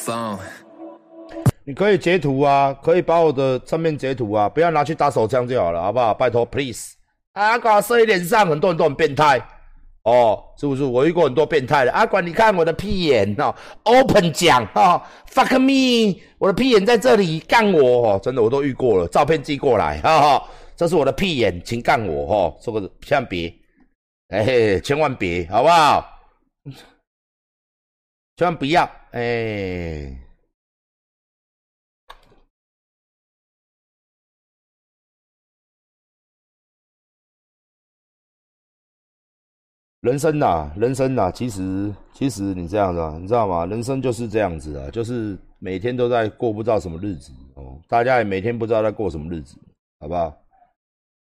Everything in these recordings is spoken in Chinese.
phone. 你可以截图啊，可以把我的正面截图啊，不要拿去打手枪就好了，好不好？拜托，please。阿管射你脸上，很多人都很变态哦，是不是？我遇过很多变态的。阿管，你看我的屁眼哦，open 讲哈，fuck me，我的屁眼在这里，干我哦，真的我都遇过了，照片寄过来，哈哈，这是我的屁眼，请干我哈，这个千万别，哎嘿，千万别，好不好？千万不要，哎。人生呐，人生呐，其实其实你这样子啊，你知道吗？人生就是这样子啊，就是每天都在过不知道什么日子哦，大家也每天不知道在过什么日子，好不好？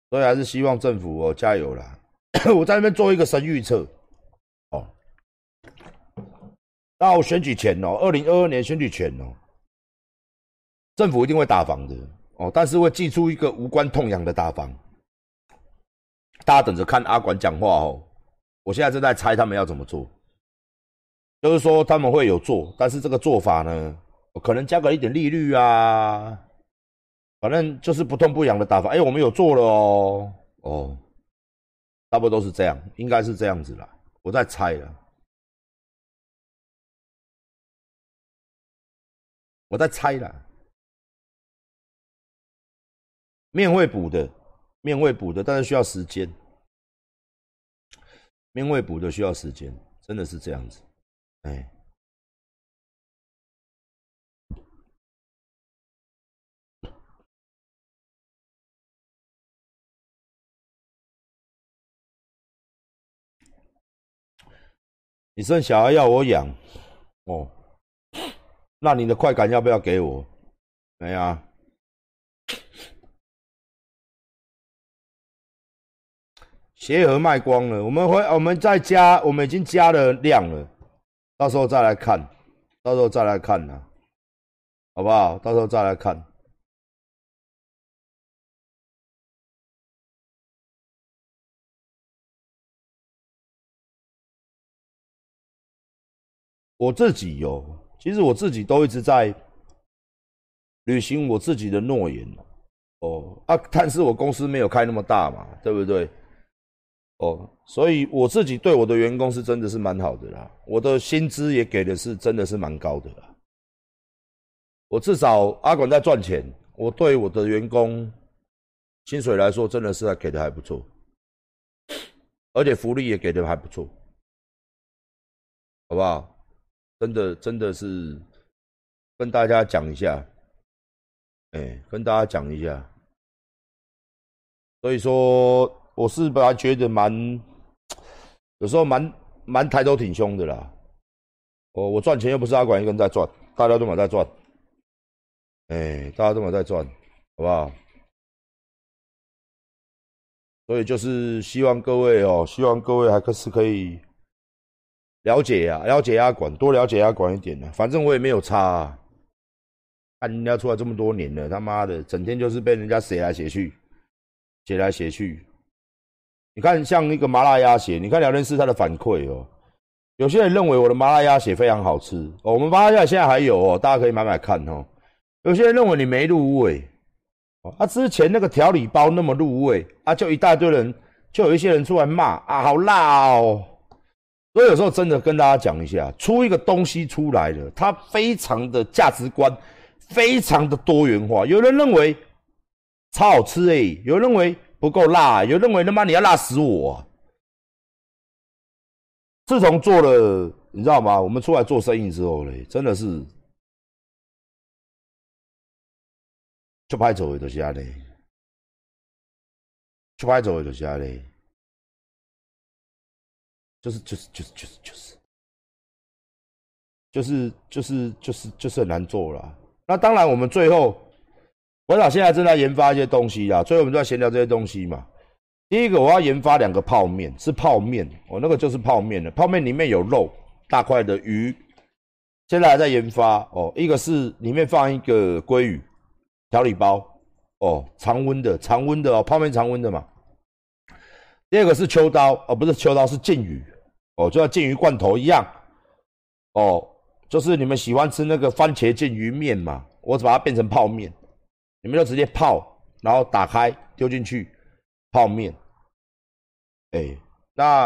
所以还是希望政府哦加油啦！我在那边做一个神预测哦，到选举前哦，二零二二年选举前哦，政府一定会打房的哦，但是会寄出一个无关痛痒的打房，大家等着看阿管讲话哦。我现在正在猜他们要怎么做，就是说他们会有做，但是这个做法呢，可能加个一点利率啊，反正就是不痛不痒的打法。哎，我们有做了哦，哦，差不多都是这样，应该是这样子啦。我在猜了，我在猜了，面会补的，面会补的，但是需要时间。面会补的需要时间，真的是这样子，哎。你生小孩要我养，哦，那你的快感要不要给我？没啊。鞋盒卖光了，我们会我们再加，我们已经加了量了，到时候再来看，到时候再来看呢，好不好？到时候再来看。我自己有，其实我自己都一直在履行我自己的诺言哦啊，但是我公司没有开那么大嘛，对不对？哦，所以我自己对我的员工是真的是蛮好的啦，我的薪资也给的是真的是蛮高的啦。我至少阿管在赚钱，我对我的员工薪水来说真的是给的还不错，而且福利也给的还不错，好不好？真的真的是跟大家讲一下，哎，跟大家讲一下，所以说。我是本来觉得蛮，有时候蛮蛮抬头挺胸的啦。我我赚钱又不是阿管一个人在赚，大家都嘛在赚，哎，大家都嘛在赚，好不好？所以就是希望各位哦，希望各位还是可以了解呀，了解阿管，多了解阿管一点呢。反正我也没有差，啊看人家出来这么多年了，他妈的，整天就是被人家写来写去，写来写去。你看，像那个麻辣鸭血，你看聊天室他的反馈哦。有些人认为我的麻辣鸭血非常好吃，我们麻辣鸭现在还有哦，大家可以买买看哦。有些人认为你没入味哦，啊，之前那个调理包那么入味啊，就一大堆人，就有一些人出来骂啊，好辣哦。所以有时候真的跟大家讲一下，出一个东西出来了，它非常的价值观，非常的多元化。有人认为超好吃哎，有人认为。不够辣，有人认为他妈你要辣死我。自从做了，你知道吗？我们出来做生意之后嘞，真的是就拍走的就是嘞，就拍走的就是嘞，就是就是就是就是就是就是就是就是就是很难做了。那当然，我们最后。我俩现在正在研发一些东西啊，所以我们在闲聊这些东西嘛。第一个，我要研发两个泡面，是泡面，哦，那个就是泡面的，泡面里面有肉，大块的鱼。现在还在研发哦，一个是里面放一个鲑鱼调理包，哦，常温的，常温的哦，泡面常温的嘛。第二个是秋刀，哦，不是秋刀，是剑鱼，哦，就像剑鱼罐头一样，哦，就是你们喜欢吃那个番茄剑鱼面嘛，我只把它变成泡面，你们就直接泡，然后打开丢进去泡面。哎，那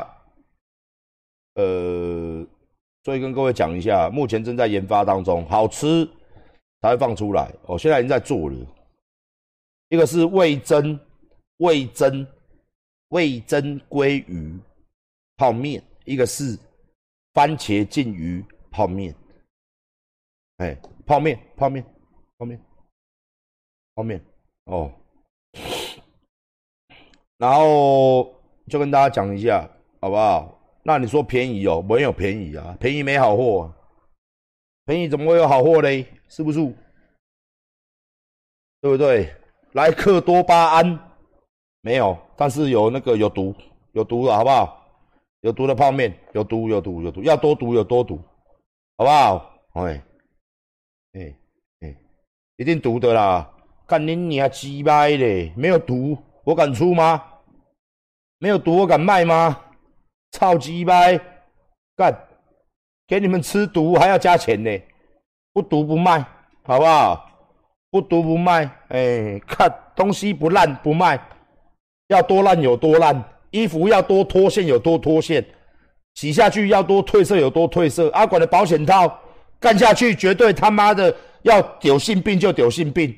呃，所以跟各位讲一下，目前正在研发当中，好吃才会放出来。哦，现在已经在做了，一个是味增味增味增鲑鱼泡面，一个是番茄酱鱼泡面。哎，泡面，泡面，泡面，泡面，哦。然后就跟大家讲一下，好不好？那你说便宜哦，没有便宜啊，便宜没好货，便宜怎么会有好货嘞？是不是？对不对？莱克多巴胺没有，但是有那个有毒，有毒的好不好？有毒的泡面，有毒，有毒，有毒，要多毒有多毒，好不好？哎。哎哎，一定毒的啦！干你娘鸡掰嘞！没有毒，我敢出吗？没有毒，我敢卖吗？操鸡掰！干，给你们吃毒还要加钱呢！不毒不卖，好不好？不毒不卖。哎，看东西不烂不卖，要多烂有多烂，衣服要多脱线有多脱线，洗下去要多褪色有多褪色。阿管的保险套。干下去绝对他妈的要有性病就有性病，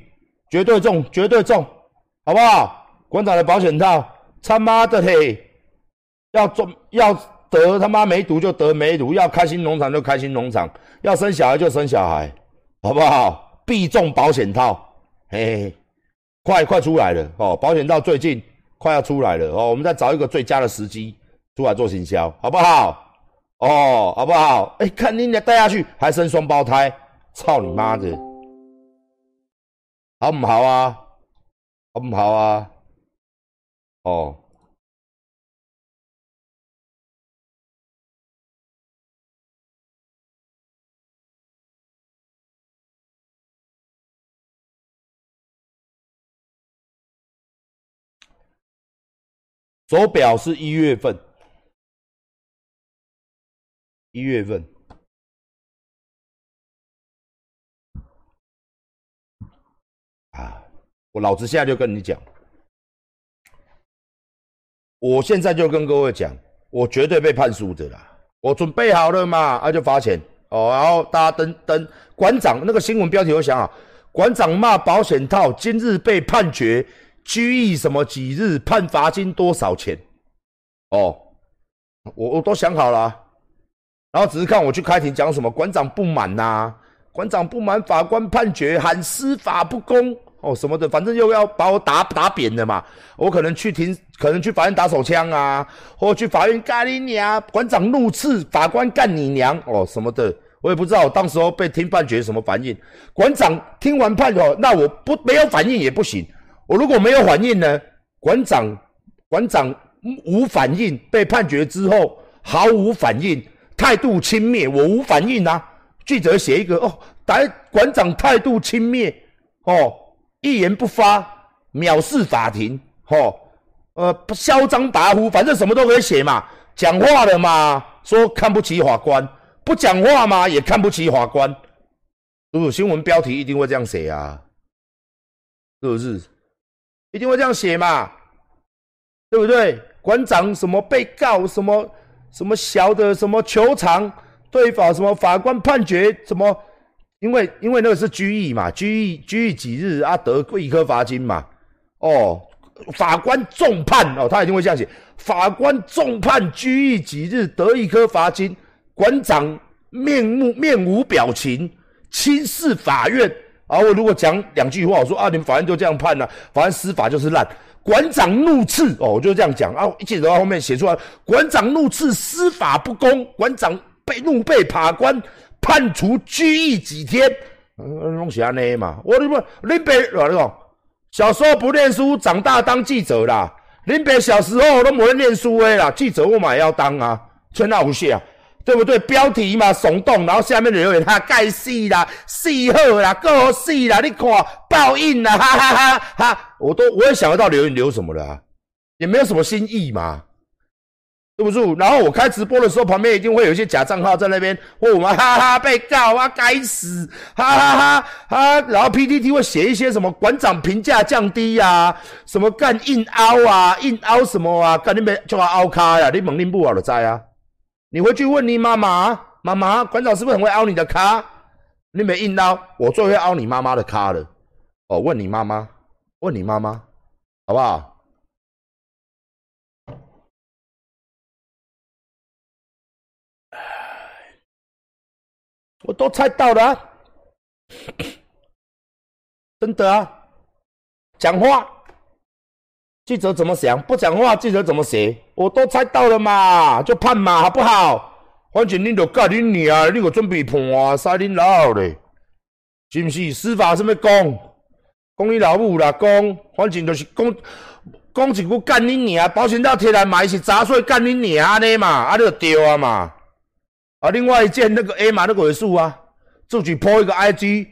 绝对中绝对中，好不好？馆长的保险套，他妈的嘿，要中要得他妈没毒就得没毒，要开心农场就开心农场，要生小孩就生小孩，好不好？必中保险套，嘿嘿，快快出来了哦！保险套最近快要出来了哦，我们再找一个最佳的时机出来做行销，好不好？哦，好不好？哎，看你俩带下去还生双胞胎，操你妈的！好唔好啊？好唔好啊？哦，手表是一月份。一月份啊，我老子现在就跟你讲，我现在就跟各位讲，我绝对被判输的啦！我准备好了嘛，那就罚钱哦。然后大家等等，馆长那个新闻标题我想好，馆长骂保险套，今日被判决拘役什么几日，判罚金多少钱？哦，我我都想好了。然后只是看我去开庭讲什么，馆长不满呐，馆长不满法官判决，喊司法不公哦什么的，反正又要把我打打扁的嘛。我可能去庭，可能去法院打手枪啊，或去法院干你娘，馆长怒斥法官干你娘哦什么的，我也不知道我当时候被听判决什么反应。馆长听完判哦，那我不没有反应也不行。我如果没有反应呢？馆长馆长无反应，被判决之后毫无反应。态度轻蔑，我无反应啊！记者写一个哦，打馆长态度轻蔑哦，一言不发，藐视法庭哦，呃，嚣张跋扈，反正什么都可以写嘛。讲话了嘛，说看不起法官；不讲话嘛，也看不起法官。是不新闻标题一定会这样写啊？是不是？一定会这样写嘛？对不对？馆长什么被告什么？什么小的什么球场对法什么法官判决什么？因为因为那个是拘役嘛，拘役拘役几日啊？得一颗罚金嘛？哦，法官重判哦，他一定会这样写。法官重判拘役几日，得一颗罚金。馆长面目面无表情，轻视法院。啊，我如果讲两句话，我说啊，你们法院就这样判了，法院司法就是烂。馆长怒斥哦，我就这样讲啊，一记者到后面写出来，馆长怒斥司法不公，馆长被怒被法官判处拘役几天，弄起来呢嘛，我你不林北哪个小时候不念书，长大当记者啦，林北小时候都没念书诶啦，记者我嘛要当啊，真那无谢啊。对不对？标题嘛耸动，然后下面留言他盖死啦，死好啦，够死啦！你看报应啦，哈哈哈哈！我都我也想得到留言留什么了，也没有什么新意嘛。对不住，然后我开直播的时候，旁边一定会有一些假账号在那边，或我们哈哈被告啊，该死，哈哈哈哈，然后 PTT 会写一些什么馆长评价降低呀，什么干硬凹啊，硬凹什么啊，干你们就要凹卡呀，你猛令不好的在啊，你回去问你妈妈，妈妈，馆长是不是很会凹你的卡？你没硬凹，我最会凹你妈妈的卡了。哦，问你妈妈，问你妈妈，好不好？我都猜到了，真的啊！讲话，记者怎么想？不讲话，记者怎么写？我都猜到了嘛，就判嘛，好不好？反正你就教恁娘，你个准备判啊，杀你老咧，是不是？司法什么讲？讲你老母啦，讲，反正就是讲，讲一句干恁娘，保险套摕来买是杂碎干恁娘安尼嘛，啊，你就对啊嘛。啊，另外一件那个 A 码那个尾数啊，自己 po 一个 IG，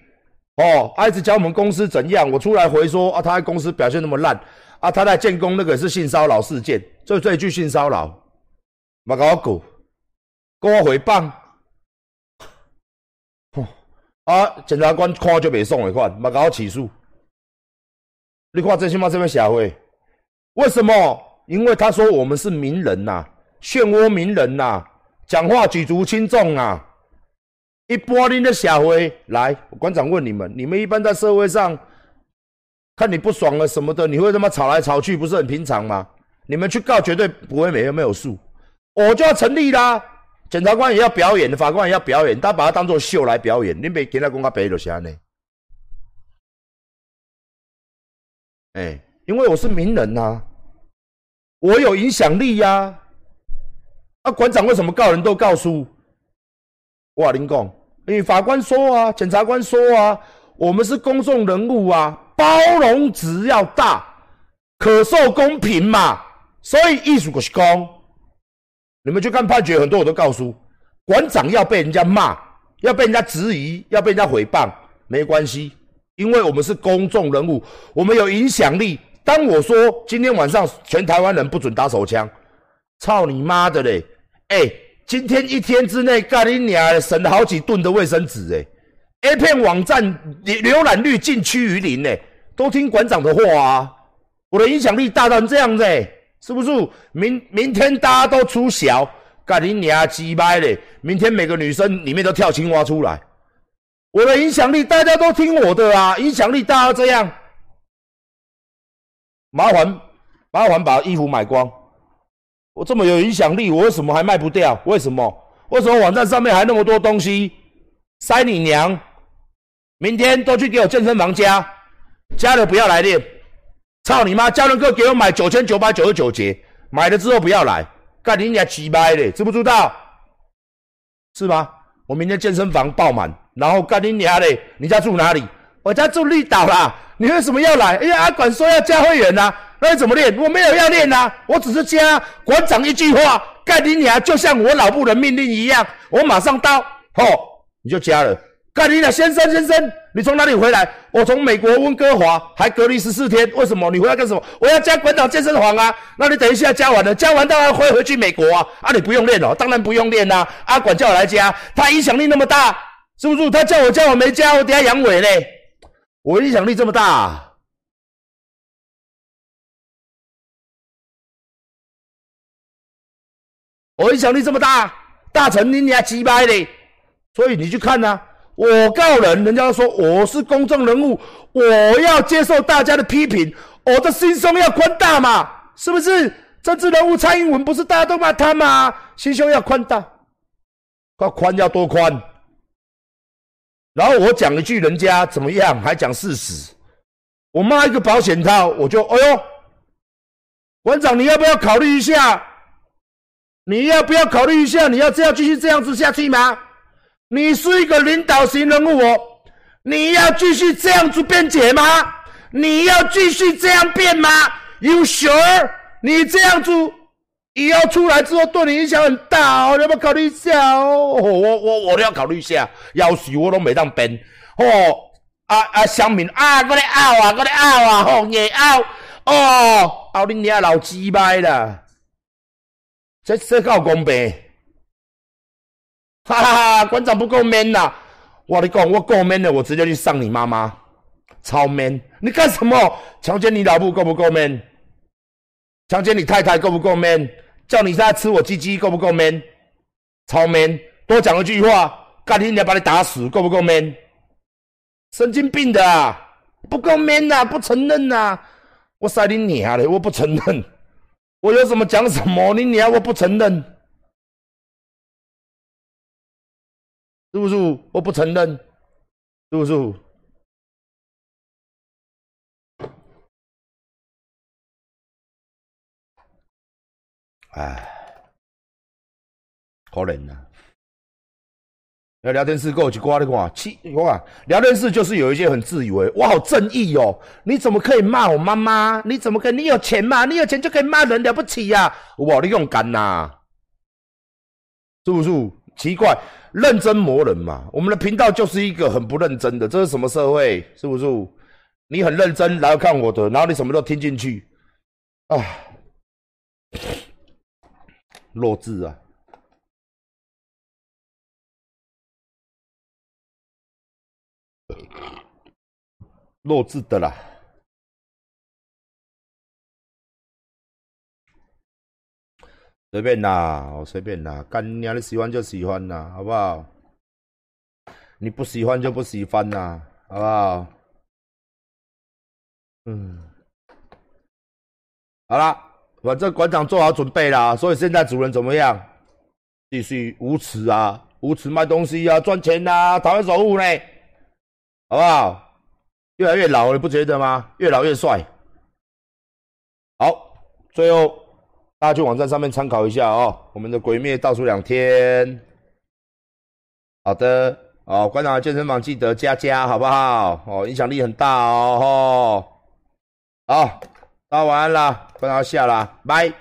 哦，I G 教我们公司怎样，我出来回说啊，他在公司表现那么烂，啊，他在建工那个是性骚扰事件，就这一句性骚扰，嘛搞我狗，跟我回谤，啊，检察官看就袂爽的款，嘛搞我起诉，你看这起码这边社会，为什么？因为他说我们是名人呐，漩涡名人呐。讲话举足轻重啊！一般人的社会，来，馆长问你们：你们一般在社会上看你不爽了什么的，你会他妈吵来吵去，不是很平常吗？你们去告绝对不会没有没有数，我就要成立啦！检察官也要表演，法官也要表演，他把它当做秀来表演。你别给他公开白就行呢。哎，因为我是名人呐，我有影响力呀。啊，馆长为什么告人都告输？哇，林工，因为法官说啊，检察官说啊，我们是公众人物啊，包容值要大，可受公平嘛，所以艺术就是公。你们去看判决，很多我都告诉馆长要被人家骂，要被人家质疑，要被人家诽谤，没关系，因为我们是公众人物，我们有影响力。当我说今天晚上全台湾人不准打手枪，操你妈的嘞！哎，今天一天之内，咖喱娘省了好几吨的卫生纸哎！A 片网站浏浏览率近趋于零哎，都听馆长的话啊！我的影响力大到这样子，是不是？明明天大家都出小，咖喱娘鸡掰嘞！明天每个女生里面都跳青蛙出来，我的影响力大家都听我的啊！影响力大到这样，麻烦麻烦把衣服买光。我这么有影响力，我为什么还卖不掉？为什么？为什么网站上面还那么多东西？塞你娘！明天都去给我健身房加，加了不要来练。操你妈！教练哥给我买九千九百九十九节，买了之后不要来，干你娘鸡掰的，知不知道？是吗？我明天健身房爆满，然后干你娘的，你家住哪里？我家住绿岛啦。你为什么要来？哎呀，阿管说要加会员呐。那你怎么练？我没有要练呐，我只是加馆长一句话，盖你娘就像我老部的命令一样，我马上到，吼，你就加了。干你娘先生先生，你从哪里回来？我从美国温哥华，还隔离十四天。为什么？你回来干什么？我要加馆长健身房啊。那你等一下加完了，加完当然会回去美国啊。啊，你不用练哦，当然不用练呐。阿管叫我来加，他影响力那么大，是不是？他叫我加，我没加，我等下阳痿嘞。我影响力这么大。我影响力这么大，大成你你还鸡掰的，所以你去看呐。我告人，人家说我是公众人物，我要接受大家的批评，我的心胸要宽大嘛，是不是？政治人物蔡英文不是大家都骂他吗？心胸要宽大，要宽要多宽。然后我讲一句，人家怎么样，还讲事实。我骂一个保险套，我就哎呦，馆长你要不要考虑一下？你要不要考虑一下？你要这样继续这样子下去吗？你是一个领导型人物哦，你要继续这样子辩解吗？你要继续这样辩吗？You sure？你这样子以后出来之后对你影响很大哦，你要不要考虑一下哦？我我我都要考虑一下，要是我都没当辩哦。啊啊，乡民啊，过来拗啊，过来拗啊，吼，也拗哦，拗你娘老鸡掰啦！这这够公平？哈哈哈！馆长不够 man 呐！我你讲，我够 man 的，我直接去上你妈妈，超 man！你干什么？强奸你老婆够不够 man？强奸你太太够不够 man？叫你在吃我鸡鸡够不够 man？超 man！多讲一句话，干你娘把你打死够不够 man？神经病的啊！不够 man 呐，不承认呐！我塞你娘嘞！我不承认，我有什么讲什么？你娘我不承认，是不是？我不承认，是不是？哎，可怜呐！要聊天室给我去挂的话，气我啊！聊天室就是有一些很自以为我好正义哦，你怎么可以骂我妈妈？你怎么可以？你有钱嘛？你有钱就可以骂人，了不起呀！哇，你勇敢呐！是不是？奇怪，认真磨人嘛？我们的频道就是一个很不认真的，这是什么社会？是不是？你很认真来看我的，然后你什么都听进去，啊，弱智啊！弱智的啦，随便啦，我随便啦，干娘你喜欢就喜欢啦，好不好？你不喜欢就不喜欢啦，好不好？嗯，好啦，反正馆长做好准备啦，所以现在主人怎么样？继续无耻啊，无耻卖东西啊，赚钱呐，讨厌守护呢。好不好？越来越老，你不觉得吗？越老越帅。好，最后大家去网站上面参考一下哦。我们的鬼灭倒数两天。好的，哦，馆长的健身房记得加加，好不好？哦，影响力很大哦。好，大家晚安啦，馆长下啦，拜。